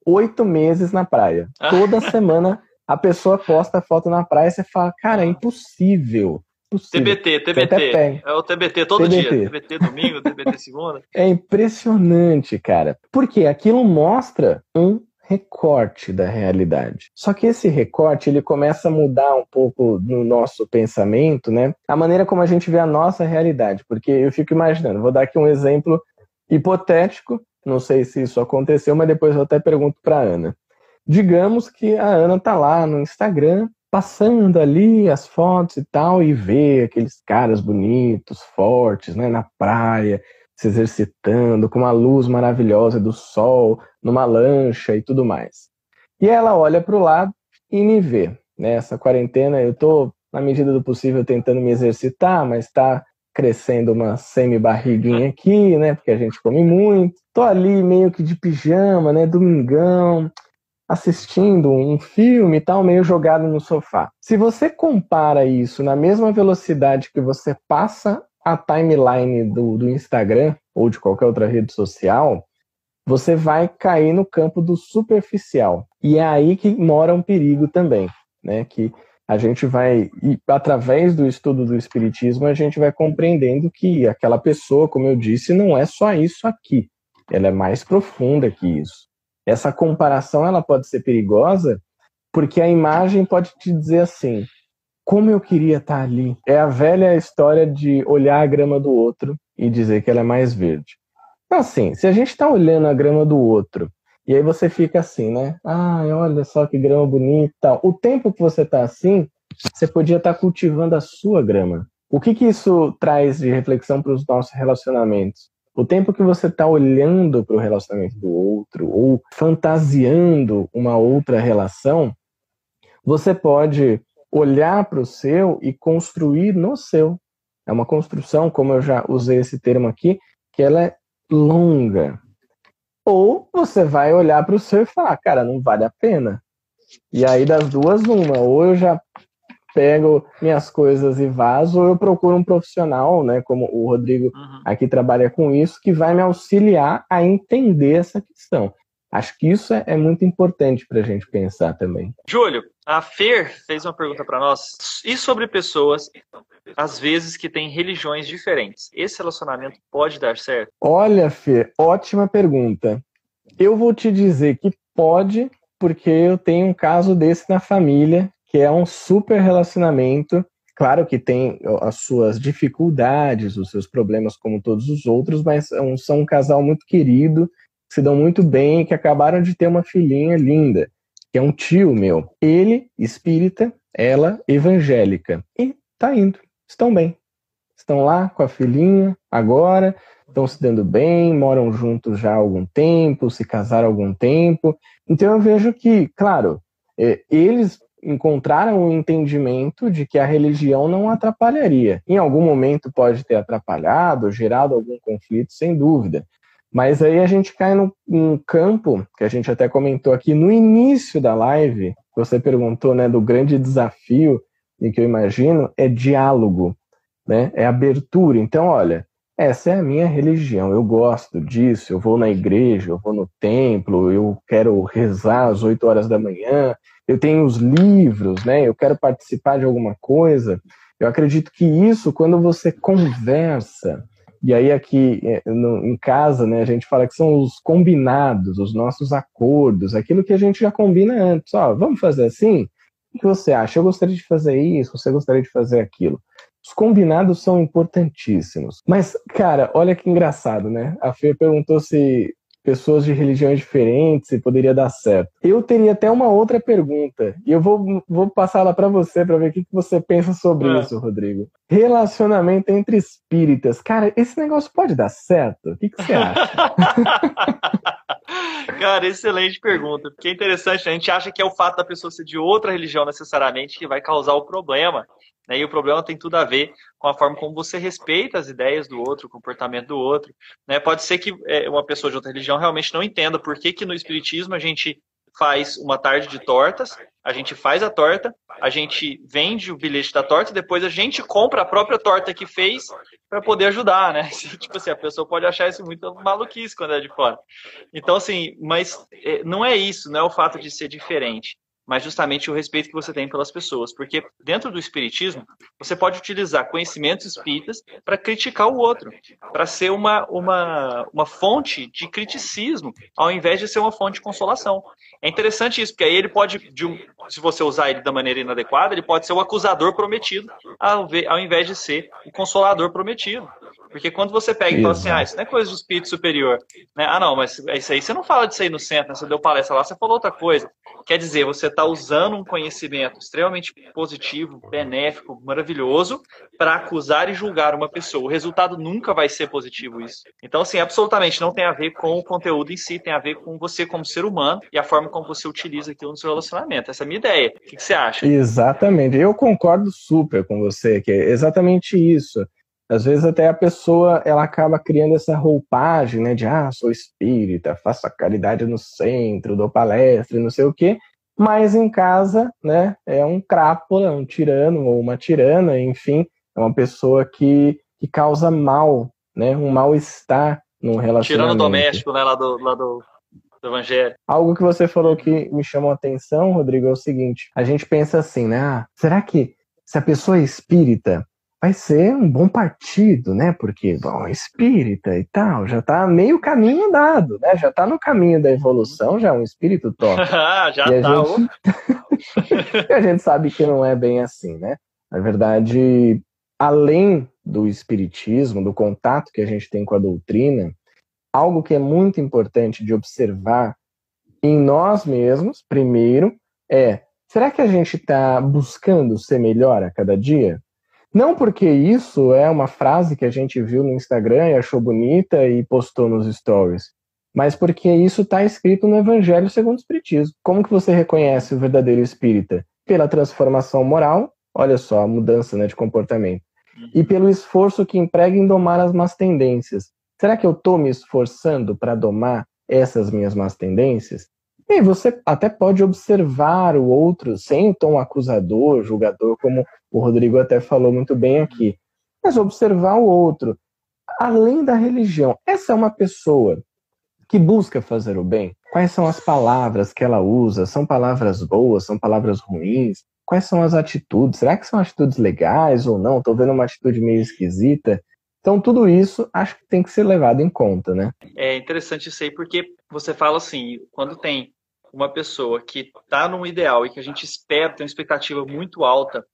oito meses na praia. Toda semana a pessoa posta foto na praia e você fala, cara, é impossível. TBT, TBT. É o TBT todo TBT. dia. TBT domingo, TBT segunda. É impressionante, cara. Porque aquilo mostra um recorte da realidade. Só que esse recorte ele começa a mudar um pouco no nosso pensamento, né? A maneira como a gente vê a nossa realidade, porque eu fico imaginando, vou dar aqui um exemplo hipotético, não sei se isso aconteceu, mas depois eu até pergunto para Ana. Digamos que a Ana tá lá no Instagram passando ali as fotos e tal e vê aqueles caras bonitos, fortes, né, na praia, se exercitando com uma luz maravilhosa do sol, numa lancha e tudo mais. E ela olha para o lado e me vê. Nessa quarentena eu estou, na medida do possível, tentando me exercitar, mas está crescendo uma semi-barriguinha aqui, né? Porque a gente come muito. Tô ali meio que de pijama, né? Domingão, assistindo um filme e tal, meio jogado no sofá. Se você compara isso na mesma velocidade que você passa a timeline do, do Instagram ou de qualquer outra rede social, você vai cair no campo do superficial. E é aí que mora um perigo também, né? Que a gente vai, através do estudo do Espiritismo, a gente vai compreendendo que aquela pessoa, como eu disse, não é só isso aqui. Ela é mais profunda que isso. Essa comparação ela pode ser perigosa porque a imagem pode te dizer assim: como eu queria estar ali. É a velha história de olhar a grama do outro e dizer que ela é mais verde. Então, assim, se a gente está olhando a grama do outro e aí você fica assim, né? Ah, olha só que grama bonita. Tal. O tempo que você está assim, você podia estar tá cultivando a sua grama. O que, que isso traz de reflexão para os nossos relacionamentos? O tempo que você está olhando para o relacionamento do outro ou fantasiando uma outra relação, você pode olhar para o seu e construir no seu. É uma construção, como eu já usei esse termo aqui, que ela é longa. Ou você vai olhar para o seu e falar, cara, não vale a pena. E aí das duas, uma. Ou eu já pego minhas coisas e vazo, ou eu procuro um profissional, né, como o Rodrigo uhum. aqui trabalha com isso, que vai me auxiliar a entender essa questão. Acho que isso é, é muito importante para a gente pensar também. Júlio, a Fer fez uma pergunta para nós. E sobre pessoas, às vezes, que têm religiões diferentes? Esse relacionamento pode dar certo? Olha, Fer, ótima pergunta. Eu vou te dizer que pode, porque eu tenho um caso desse na família, que é um super relacionamento. Claro que tem as suas dificuldades, os seus problemas, como todos os outros, mas são um casal muito querido se dão muito bem que acabaram de ter uma filhinha linda, que é um tio meu. Ele, espírita, ela, evangélica. E tá indo, estão bem. Estão lá com a filhinha agora, estão se dando bem, moram juntos já há algum tempo, se casaram há algum tempo. Então eu vejo que, claro, é, eles encontraram um entendimento de que a religião não atrapalharia. Em algum momento pode ter atrapalhado, gerado algum conflito, sem dúvida. Mas aí a gente cai num, num, campo que a gente até comentou aqui no início da live, você perguntou, né, do grande desafio e que eu imagino é diálogo, né? É abertura. Então, olha, essa é a minha religião, eu gosto disso, eu vou na igreja, eu vou no templo, eu quero rezar às 8 horas da manhã, eu tenho os livros, né? Eu quero participar de alguma coisa. Eu acredito que isso, quando você conversa, e aí aqui é, no, em casa, né, a gente fala que são os combinados, os nossos acordos, aquilo que a gente já combina antes. Ó, vamos fazer assim? O que você acha? Eu gostaria de fazer isso, você gostaria de fazer aquilo. Os combinados são importantíssimos. Mas, cara, olha que engraçado, né? A Fê perguntou se pessoas de religiões diferentes e poderia dar certo. Eu teria até uma outra pergunta e eu vou, vou passar lá para você para ver o que, que você pensa sobre é. isso, Rodrigo. Relacionamento entre espíritas. Cara, esse negócio pode dar certo? O que, que você acha? Cara, excelente pergunta. Porque é interessante, a gente acha que é o fato da pessoa ser de outra religião necessariamente que vai causar o problema. Né? E o problema tem tudo a ver com a forma como você respeita as ideias do outro, o comportamento do outro. Né? Pode ser que é, uma pessoa de outra religião realmente não entenda por que, que no Espiritismo a gente faz uma tarde de tortas, a gente faz a torta, a gente vende o bilhete da torta, depois a gente compra a própria torta que fez para poder ajudar, né? Tipo assim, a pessoa pode achar isso muito maluquice quando é de fora. Então, assim, mas é, não é isso, não é o fato de ser diferente mas justamente o respeito que você tem pelas pessoas. Porque dentro do espiritismo, você pode utilizar conhecimentos espíritas para criticar o outro, para ser uma, uma, uma fonte de criticismo, ao invés de ser uma fonte de consolação. É interessante isso, porque aí ele pode, um, se você usar ele da maneira inadequada, ele pode ser o acusador prometido, ao, ao invés de ser o consolador prometido. Porque quando você pega e fala assim, ah, isso não é coisa de espírito superior, né? Ah, não, mas isso aí você não fala disso aí no centro, né? Você deu palestra lá, você falou outra coisa. Quer dizer, você está usando um conhecimento extremamente positivo, benéfico, maravilhoso, para acusar e julgar uma pessoa. O resultado nunca vai ser positivo isso. Então, assim, absolutamente não tem a ver com o conteúdo em si, tem a ver com você como ser humano e a forma como você utiliza aquilo no seu relacionamento. Essa é a minha ideia. O que, que você acha? Exatamente. Eu concordo super com você, que é exatamente isso. Às vezes até a pessoa ela acaba criando essa roupagem, né, de ah, sou espírita, faço a caridade no centro, dou palestra, não sei o quê, mas em casa, né, é um crápula, um tirano ou uma tirana, enfim, é uma pessoa que, que causa mal, né, um mal-estar no relacionamento. Tirano doméstico, né, lá do, lá do, do Evangelho. Algo que você falou que me chamou a atenção, Rodrigo, é o seguinte, a gente pensa assim, né, ah, será que se a pessoa é espírita, vai ser um bom partido, né? Porque, bom, espírita e tal, já tá meio caminho dado, né? Já tá no caminho da evolução, já é um espírito top. já e tá. Gente... a gente sabe que não é bem assim, né? Na verdade, além do espiritismo, do contato que a gente tem com a doutrina, algo que é muito importante de observar em nós mesmos, primeiro, é: será que a gente está buscando ser melhor a cada dia? Não porque isso é uma frase que a gente viu no Instagram e achou bonita e postou nos stories, mas porque isso está escrito no Evangelho segundo o Espiritismo. Como que você reconhece o verdadeiro espírita? Pela transformação moral, olha só a mudança né, de comportamento, e pelo esforço que emprega em domar as más tendências. Será que eu estou me esforçando para domar essas minhas más tendências? E você até pode observar o outro sem o tom acusador, julgador, como o Rodrigo até falou muito bem aqui. Mas observar o outro, além da religião. Essa é uma pessoa que busca fazer o bem? Quais são as palavras que ela usa? São palavras boas? São palavras ruins? Quais são as atitudes? Será que são atitudes legais ou não? Estou vendo uma atitude meio esquisita. Então, tudo isso acho que tem que ser levado em conta, né? É interessante isso aí, porque você fala assim, quando tem uma pessoa que está num ideal e que a gente espera, tem uma expectativa muito alta,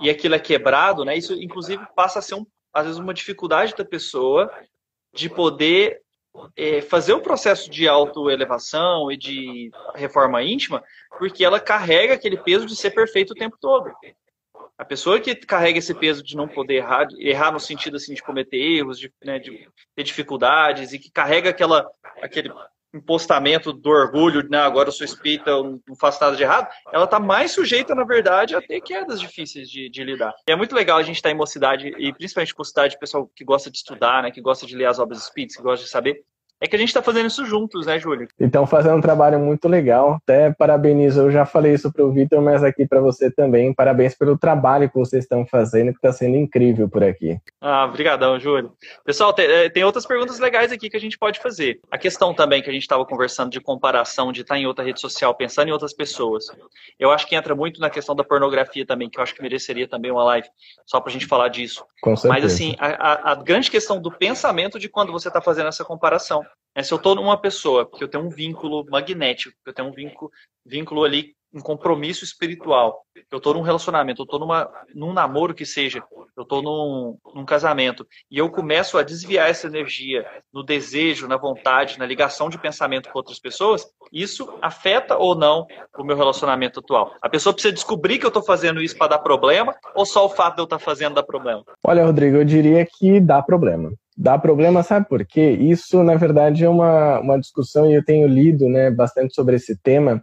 e aquilo é quebrado, né? Isso, inclusive, passa a ser, um, às vezes, uma dificuldade da pessoa de poder é, fazer o processo de autoelevação e de reforma íntima, porque ela carrega aquele peso de ser perfeito o tempo todo. A pessoa que carrega esse peso de não poder errar, errar no sentido assim de cometer erros, de, né, de ter dificuldades e que carrega aquela, aquele impostamento do orgulho, né, agora eu sou espírita, eu não faço nada de errado, ela está mais sujeita, na verdade, a ter quedas difíceis de, de lidar. E é muito legal a gente estar tá em mocidade, e principalmente mocidade, pessoal que gosta de estudar, né, que gosta de ler as obras espíritas, que gosta de saber, é que a gente está fazendo isso juntos, né, Júlio? Então, fazendo um trabalho muito legal. Até parabenizo, eu já falei isso para o Vitor, mas aqui para você também. Parabéns pelo trabalho que vocês estão fazendo, que está sendo incrível por aqui. Ah, obrigadão, Júlio. Pessoal, tem, eh, tem, outras perguntas legais aqui que a gente pode fazer. A questão também que a gente estava conversando de comparação, de estar tá em outra rede social, pensando em outras pessoas. Eu acho que entra muito na questão da pornografia também, que eu acho que mereceria também uma live só para a gente falar disso. Com certeza. Mas, assim, a, a, a grande questão do pensamento de quando você está fazendo essa comparação. É, se eu estou numa pessoa que eu tenho um vínculo magnético, que eu tenho um vínculo, vínculo ali, um compromisso espiritual, eu estou num relacionamento, eu estou num namoro que seja, eu estou num, num casamento, e eu começo a desviar essa energia no desejo, na vontade, na ligação de pensamento com outras pessoas, isso afeta ou não o meu relacionamento atual? A pessoa precisa descobrir que eu estou fazendo isso para dar problema, ou só o fato de eu estar tá fazendo dá problema? Olha, Rodrigo, eu diria que dá problema. Dá problema, sabe por quê? Isso, na verdade, é uma, uma discussão e eu tenho lido né, bastante sobre esse tema,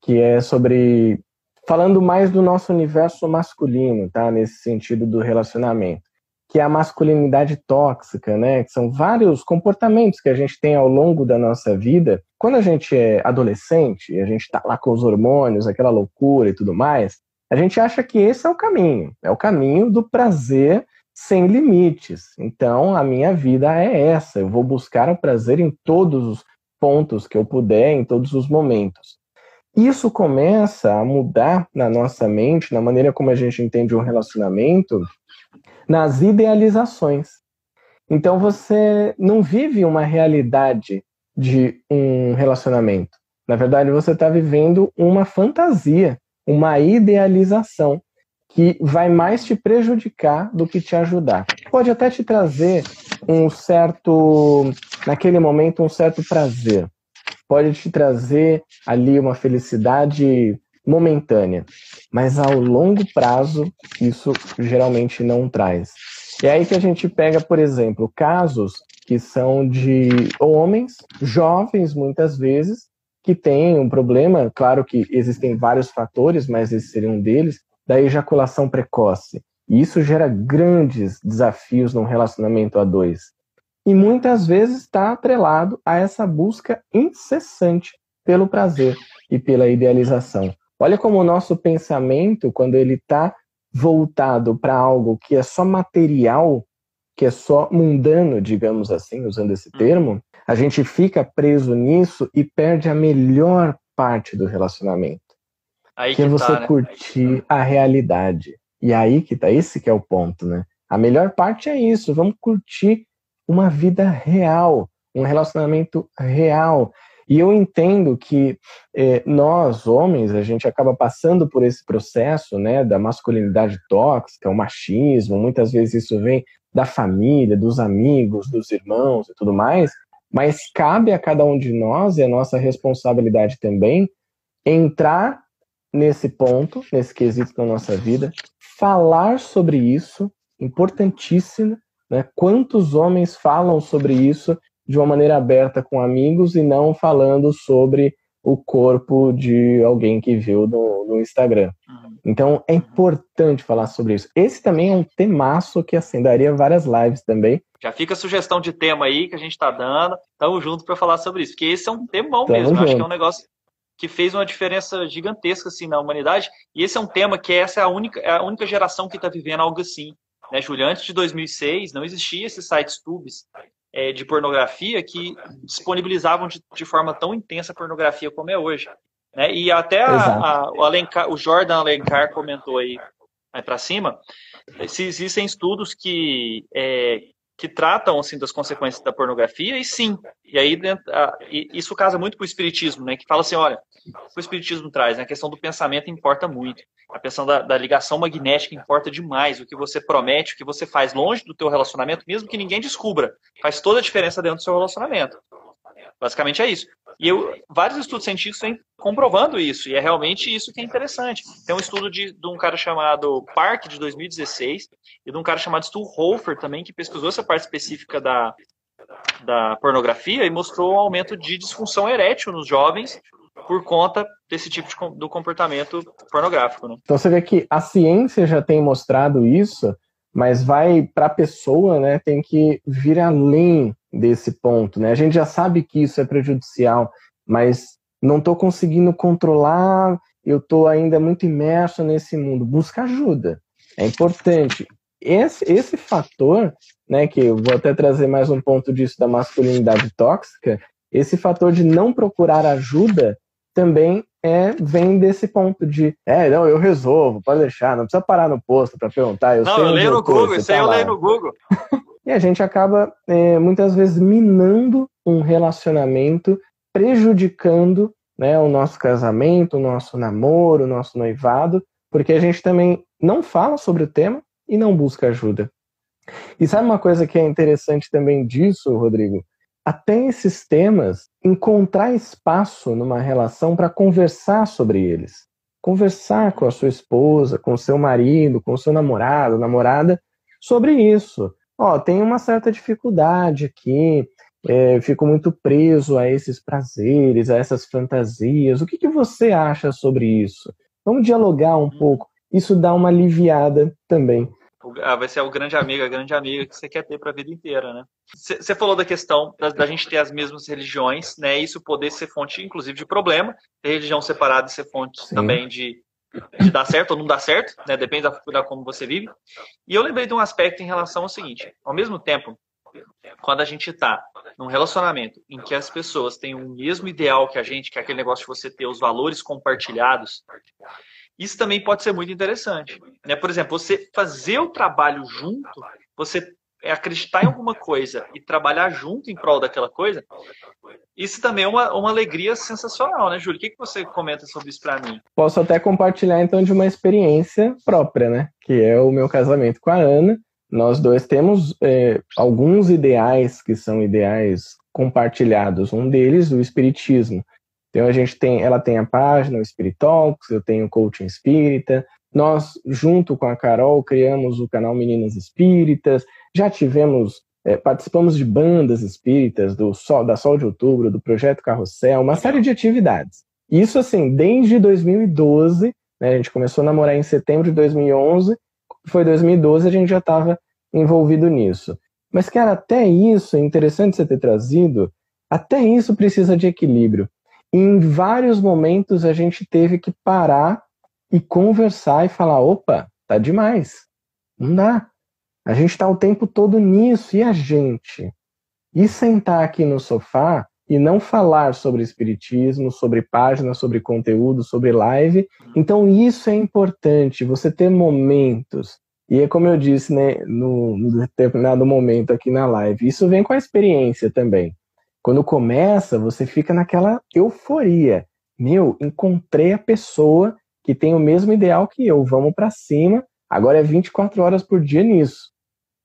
que é sobre. falando mais do nosso universo masculino, tá? Nesse sentido do relacionamento. Que é a masculinidade tóxica, né? Que são vários comportamentos que a gente tem ao longo da nossa vida. Quando a gente é adolescente, a gente tá lá com os hormônios, aquela loucura e tudo mais, a gente acha que esse é o caminho. É o caminho do prazer sem limites. Então, a minha vida é essa. Eu vou buscar o prazer em todos os pontos que eu puder, em todos os momentos. Isso começa a mudar na nossa mente, na maneira como a gente entende um relacionamento, nas idealizações. Então, você não vive uma realidade de um relacionamento. Na verdade, você está vivendo uma fantasia, uma idealização que vai mais te prejudicar do que te ajudar. Pode até te trazer um certo, naquele momento, um certo prazer. Pode te trazer ali uma felicidade momentânea, mas ao longo prazo isso geralmente não traz. É aí que a gente pega, por exemplo, casos que são de homens jovens muitas vezes que têm um problema, claro que existem vários fatores, mas esse seria um deles, da ejaculação precoce. E isso gera grandes desafios num relacionamento a dois. E muitas vezes está atrelado a essa busca incessante pelo prazer e pela idealização. Olha como o nosso pensamento, quando ele está voltado para algo que é só material, que é só mundano, digamos assim, usando esse hum. termo, a gente fica preso nisso e perde a melhor parte do relacionamento. Aí que, é você tá, né? curtir tá. a realidade. E aí que tá, esse que é o ponto, né? A melhor parte é isso, vamos curtir uma vida real, um relacionamento real. E eu entendo que eh, nós, homens, a gente acaba passando por esse processo né, da masculinidade tóxica, o machismo, muitas vezes isso vem da família, dos amigos, dos irmãos e tudo mais, mas cabe a cada um de nós, e a nossa responsabilidade também, entrar nesse ponto, nesse quesito da nossa vida, falar sobre isso, importantíssimo, né? Quantos homens falam sobre isso de uma maneira aberta com amigos e não falando sobre o corpo de alguém que viu no, no Instagram. Uhum. Então é importante falar sobre isso. Esse também é um temaço que assim daria várias lives também. Já fica a sugestão de tema aí que a gente está dando. Tamo junto para falar sobre isso, porque esse é um temão Tamo mesmo. Acho que é um negócio que fez uma diferença gigantesca assim na humanidade. E esse é um tema que essa é a única, é a única geração que está vivendo algo assim. Né, Júlia? Antes de 2006 não existia esses sites tubes é, de pornografia que disponibilizavam de, de, forma tão intensa a pornografia como é hoje. Né? E até a, a, o, Alencar, o Jordan Alencar comentou aí, aí para cima, se existem estudos que é, que tratam assim das consequências da pornografia e sim. E aí isso casa muito com o espiritismo né que fala assim olha o espiritismo traz né, a questão do pensamento importa muito. A questão da, da, ligação magnética importa demais. O que você promete o que você faz longe do teu relacionamento mesmo que ninguém descubra faz toda a diferença dentro do seu relacionamento basicamente é isso e eu, vários estudos científicos vêm comprovando isso, e é realmente isso que é interessante. Tem um estudo de, de um cara chamado Park, de 2016, e de um cara chamado Stu Hofer também, que pesquisou essa parte específica da, da pornografia e mostrou um aumento de disfunção erétil nos jovens por conta desse tipo de, do comportamento pornográfico. Né? Então você vê que a ciência já tem mostrado isso, mas vai para a pessoa, né, tem que vir além desse ponto, né? A gente já sabe que isso é prejudicial, mas não estou conseguindo controlar, eu estou ainda muito imerso nesse mundo. Busca ajuda, é importante. Esse, esse fator, né, que eu vou até trazer mais um ponto disso da masculinidade tóxica, esse fator de não procurar ajuda também é, vem desse ponto de, é, não, eu resolvo, pode deixar, não precisa parar no posto para perguntar. Eu não, eu leio no Google, isso aí eu leio no Google. E a gente acaba, é, muitas vezes, minando um relacionamento, prejudicando né, o nosso casamento, o nosso namoro, o nosso noivado, porque a gente também não fala sobre o tema e não busca ajuda. E sabe uma coisa que é interessante também disso, Rodrigo? Até esses temas, encontrar espaço numa relação para conversar sobre eles. Conversar com a sua esposa, com o seu marido, com o seu namorado, namorada, sobre isso ó, tem uma certa dificuldade aqui, é, fico muito preso a esses prazeres, a essas fantasias. O que, que você acha sobre isso? Vamos dialogar um pouco. Isso dá uma aliviada também. Ah, vai ser o grande amigo, a grande amiga que você quer ter para a vida inteira, né? Você falou da questão da, da, gente ter as mesmas religiões, né? Isso poder ser fonte, inclusive, de problema. Ter religião separada ser fonte Sim. também de, de dar certo ou não dar certo, né? Depende da, da como você vive. E eu lembrei de um aspecto em relação ao seguinte: ao mesmo tempo, quando a gente está num relacionamento em que as pessoas têm o mesmo ideal que a gente, que é aquele negócio de você ter os valores compartilhados, isso também pode ser muito interessante. Né? Por exemplo, você fazer o trabalho junto, você é acreditar em alguma coisa e trabalhar junto em prol daquela coisa, isso também é uma, uma alegria sensacional, né, Júlio? O que, que você comenta sobre isso para mim? Posso até compartilhar, então, de uma experiência própria, né? Que é o meu casamento com a Ana. Nós dois temos é, alguns ideais que são ideais compartilhados. Um deles, o espiritismo. Então, a gente tem, ela tem a página, o Spirit Talks, eu tenho o Coaching Espírita. Nós, junto com a Carol, criamos o canal Meninas Espíritas, já tivemos, é, participamos de bandas espíritas, do Sol, da Sol de Outubro, do Projeto Carrossel, uma série de atividades. Isso, assim, desde 2012, né, a gente começou a namorar em setembro de 2011, foi 2012 a gente já estava envolvido nisso. Mas, cara, até isso, é interessante você ter trazido, até isso precisa de equilíbrio. E em vários momentos a gente teve que parar e conversar e falar: opa, tá demais. Não dá. A gente está o tempo todo nisso, e a gente? E sentar aqui no sofá e não falar sobre espiritismo, sobre página, sobre conteúdo, sobre live. Então isso é importante, você ter momentos. E é como eu disse, né, no, no determinado momento aqui na live, isso vem com a experiência também. Quando começa, você fica naquela euforia. Meu, encontrei a pessoa que tem o mesmo ideal que eu, vamos para cima. Agora é 24 horas por dia nisso.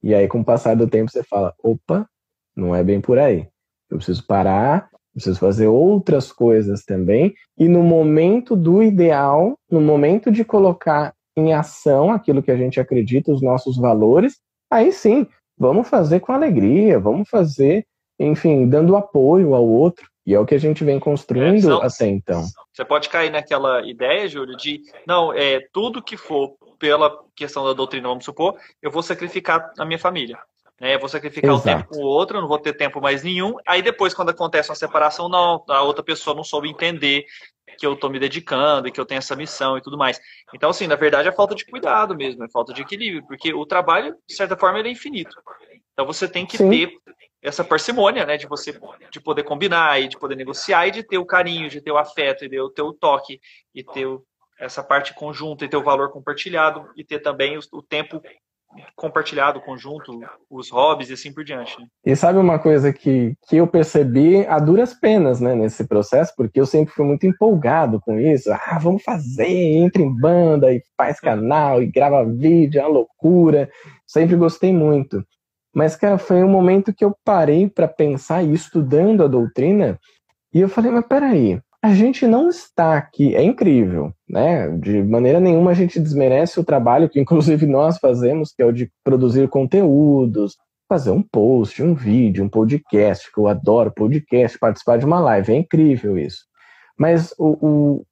E aí, com o passar do tempo, você fala: opa, não é bem por aí. Eu preciso parar, preciso fazer outras coisas também. E no momento do ideal, no momento de colocar em ação aquilo que a gente acredita, os nossos valores, aí sim, vamos fazer com alegria, vamos fazer enfim, dando apoio ao outro. E é o que a gente vem construindo é, até então. Você pode cair naquela ideia, Júlio, de não, é tudo que for pela questão da doutrina, vamos supor, eu vou sacrificar a minha família. Né? Eu vou sacrificar Exato. o tempo com o outro, não vou ter tempo mais nenhum. Aí depois, quando acontece uma separação, não, a outra pessoa não soube entender que eu estou me dedicando e que eu tenho essa missão e tudo mais. Então, assim, na verdade é falta de cuidado mesmo, é falta de equilíbrio, porque o trabalho, de certa forma, ele é infinito. Então você tem que Sim. ter essa parcimônia, né, de você de poder combinar e de poder negociar e de ter o carinho, de ter o afeto e de ter o toque e ter o, essa parte conjunta e ter o valor compartilhado e ter também o, o tempo compartilhado, conjunto, os hobbies e assim por diante. Né? E sabe uma coisa que, que eu percebi a duras penas, né, nesse processo, porque eu sempre fui muito empolgado com isso. Ah, vamos fazer, entra em banda e faz canal e grava vídeo, é uma loucura. Sempre gostei muito. Mas, cara, foi um momento que eu parei para pensar e estudando a doutrina, e eu falei, mas peraí, a gente não está aqui, é incrível, né? De maneira nenhuma a gente desmerece o trabalho que inclusive nós fazemos, que é o de produzir conteúdos, fazer um post, um vídeo, um podcast, que eu adoro podcast, participar de uma live, é incrível isso. Mas o, o,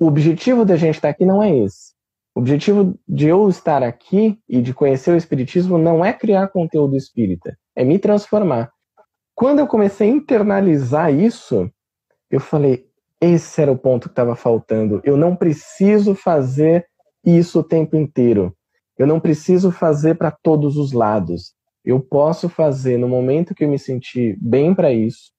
o objetivo da gente estar aqui não é esse. O objetivo de eu estar aqui e de conhecer o Espiritismo não é criar conteúdo espírita, é me transformar. Quando eu comecei a internalizar isso, eu falei: esse era o ponto que estava faltando. Eu não preciso fazer isso o tempo inteiro. Eu não preciso fazer para todos os lados. Eu posso fazer no momento que eu me sentir bem para isso,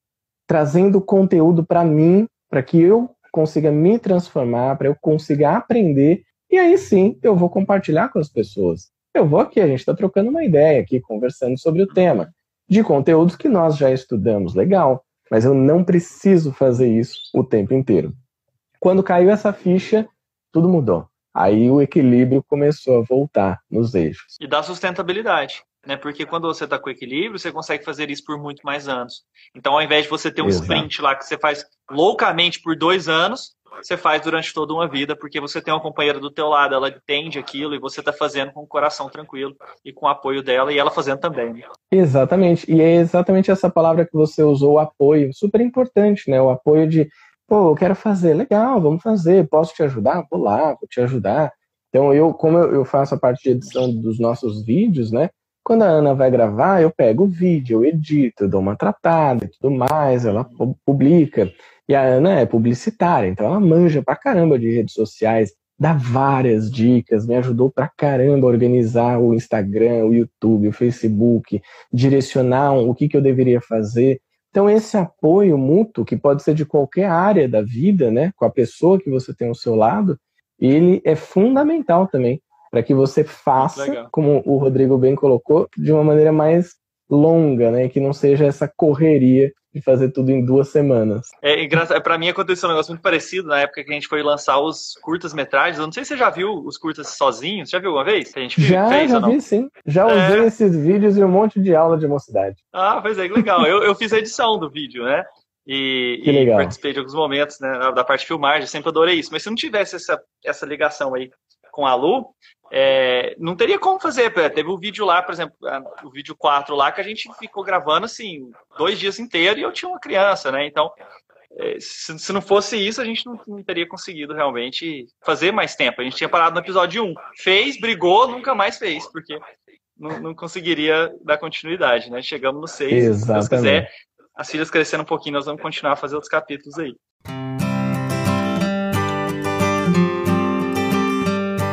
trazendo conteúdo para mim, para que eu consiga me transformar, para eu consiga aprender e aí sim eu vou compartilhar com as pessoas. Eu vou aqui, a gente está trocando uma ideia aqui, conversando sobre o tema, de conteúdos que nós já estudamos, legal, mas eu não preciso fazer isso o tempo inteiro. Quando caiu essa ficha, tudo mudou. Aí o equilíbrio começou a voltar nos eixos. E dá sustentabilidade, né? Porque quando você está com equilíbrio, você consegue fazer isso por muito mais anos. Então, ao invés de você ter um Exato. sprint lá que você faz loucamente por dois anos, você faz durante toda uma vida, porque você tem uma companheira do teu lado, ela entende aquilo e você está fazendo com o coração tranquilo e com o apoio dela e ela fazendo também. Exatamente, e é exatamente essa palavra que você usou, apoio, super importante, né? O apoio de, pô, eu quero fazer, legal, vamos fazer, posso te ajudar? Vou lá, vou te ajudar. Então, eu, como eu faço a parte de edição dos nossos vídeos, né? Quando a Ana vai gravar, eu pego o vídeo, eu edito, eu dou uma tratada e tudo mais, ela publica. E a Ana é publicitária, então ela manja pra caramba de redes sociais, dá várias dicas, me ajudou pra caramba a organizar o Instagram, o YouTube, o Facebook, direcionar o que, que eu deveria fazer. Então, esse apoio mútuo, que pode ser de qualquer área da vida, né, com a pessoa que você tem ao seu lado, ele é fundamental também para que você faça, como o Rodrigo bem colocou, de uma maneira mais longa, né, que não seja essa correria de fazer tudo em duas semanas. É engraçado, para mim aconteceu um negócio muito parecido na época que a gente foi lançar os curtas-metragens. Eu não sei se você já viu os curtas sozinhos. Já viu uma vez? Que a gente já, fez, já vi sim. Já usei é... esses vídeos e um monte de aula de mocidade. Ah, pois é, que legal. eu, eu fiz a edição do vídeo, né? E, e participei de alguns momentos né, da parte de filmagem, sempre adorei isso. Mas se não tivesse essa, essa ligação aí com a Lu, é, não teria como fazer. Teve um vídeo lá, por exemplo, o vídeo 4 lá, que a gente ficou gravando assim, dois dias inteiros e eu tinha uma criança, né? Então, é, se, se, não fosse isso, a gente não, não, teria conseguido realmente fazer mais tempo. A gente tinha parado no episódio 1. Fez, brigou, nunca mais fez, porque não, não conseguiria dar continuidade, né? Chegamos no 6. Exatamente. Se Deus quiser, as filhas crescendo um pouquinho, nós vamos continuar a fazer outros capítulos aí.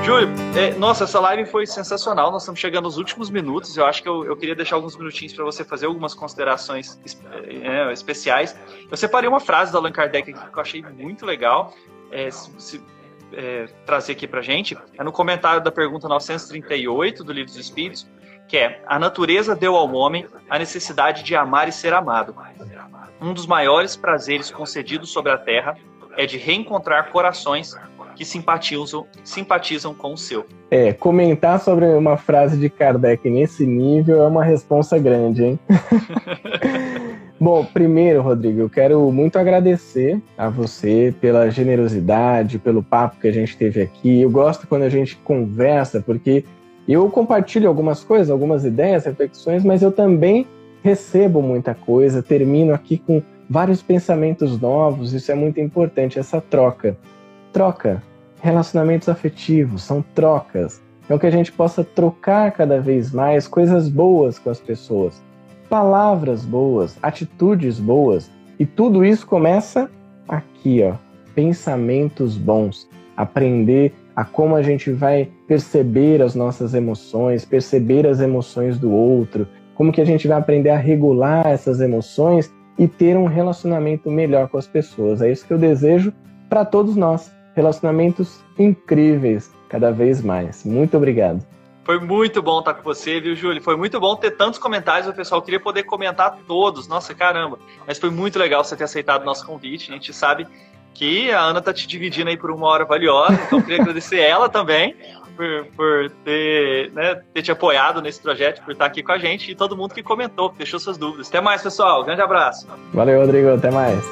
Júlio, é, nossa, essa live foi sensacional. Nós estamos chegando nos últimos minutos. Eu acho que eu, eu queria deixar alguns minutinhos para você fazer algumas considerações é, é, especiais. Eu separei uma frase do Allan Kardec aqui que eu achei muito legal. É, se, é, trazer aqui para gente. É no comentário da pergunta 938 do Livro dos Espíritos. que é a natureza deu ao homem a necessidade de amar e ser amado. Um dos maiores prazeres concedidos sobre a terra é de reencontrar corações que simpatizam, simpatizam com o seu. É, comentar sobre uma frase de Kardec nesse nível é uma responsa grande, hein? Bom, primeiro, Rodrigo, eu quero muito agradecer a você pela generosidade, pelo papo que a gente teve aqui. Eu gosto quando a gente conversa, porque eu compartilho algumas coisas, algumas ideias, reflexões, mas eu também recebo muita coisa, termino aqui com vários pensamentos novos, isso é muito importante, essa troca. Troca, relacionamentos afetivos, são trocas. Então que a gente possa trocar cada vez mais coisas boas com as pessoas palavras boas, atitudes boas. E tudo isso começa aqui, ó, pensamentos bons, aprender a como a gente vai perceber as nossas emoções, perceber as emoções do outro, como que a gente vai aprender a regular essas emoções e ter um relacionamento melhor com as pessoas. É isso que eu desejo para todos nós. Relacionamentos incríveis cada vez mais. Muito obrigado. Foi muito bom estar com você, viu, Júlio? Foi muito bom ter tantos comentários. O pessoal queria poder comentar todos. Nossa, caramba. Mas foi muito legal você ter aceitado o nosso convite. A gente sabe que a Ana tá te dividindo aí por uma hora valiosa. Então, eu queria agradecer ela também por, por ter, né, ter te apoiado nesse projeto, por estar aqui com a gente e todo mundo que comentou, que deixou suas dúvidas. Até mais, pessoal. Grande abraço. Valeu, Rodrigo. Até mais.